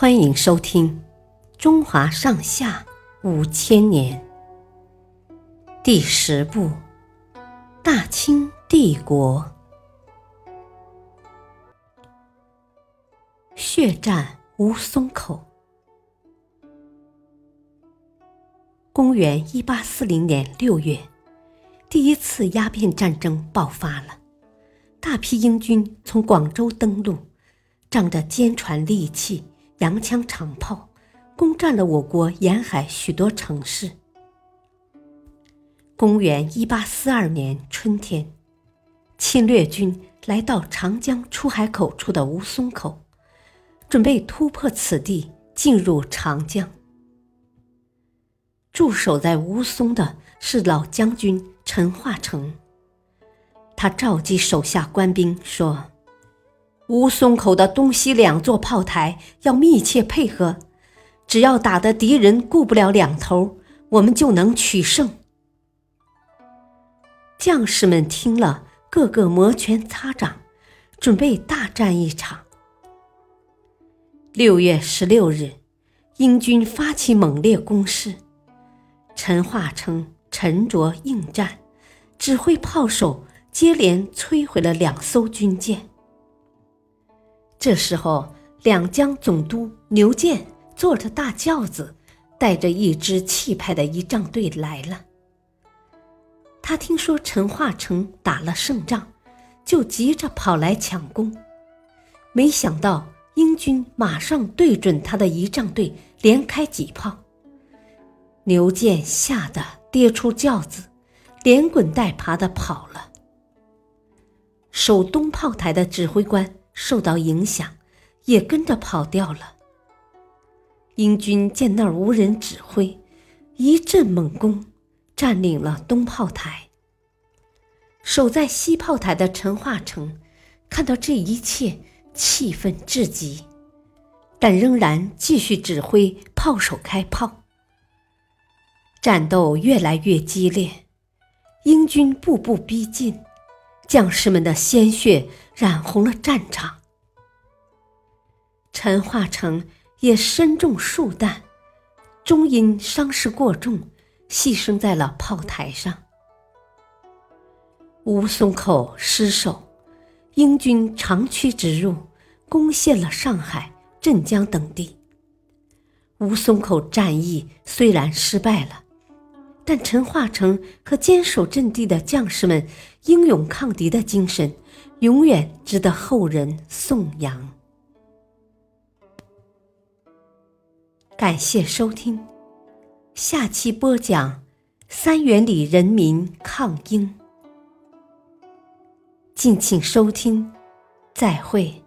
欢迎收听《中华上下五千年》第十部《大清帝国》血战吴淞口。公元一八四零年六月，第一次鸦片战争爆发了，大批英军从广州登陆，仗着坚船利器。洋枪长炮攻占了我国沿海许多城市。公元一八四二年春天，侵略军来到长江出海口处的吴淞口，准备突破此地进入长江。驻守在吴淞的是老将军陈化成，他召集手下官兵说。吴淞口的东西两座炮台要密切配合，只要打得敌人顾不了两头，我们就能取胜。将士们听了，个个摩拳擦掌，准备大战一场。六月十六日，英军发起猛烈攻势，陈化成沉着应战，指挥炮手接连摧毁了两艘军舰。这时候，两江总督牛建坐着大轿子，带着一支气派的仪仗队来了。他听说陈化成打了胜仗，就急着跑来抢功。没想到英军马上对准他的仪仗队连开几炮，牛建吓得跌出轿子，连滚带爬的跑了。守东炮台的指挥官。受到影响，也跟着跑掉了。英军见那儿无人指挥，一阵猛攻，占领了东炮台。守在西炮台的陈化成看到这一切，气愤至极，但仍然继续指挥炮手开炮。战斗越来越激烈，英军步步逼近。将士们的鲜血染红了战场，陈化成也身中数弹，终因伤势过重，牺牲在了炮台上。吴淞口失守，英军长驱直入，攻陷了上海、镇江等地。吴淞口战役虽然失败了。但陈化成和坚守阵地的将士们英勇抗敌的精神，永远值得后人颂扬。感谢收听，下期播讲三元里人民抗英。敬请收听，再会。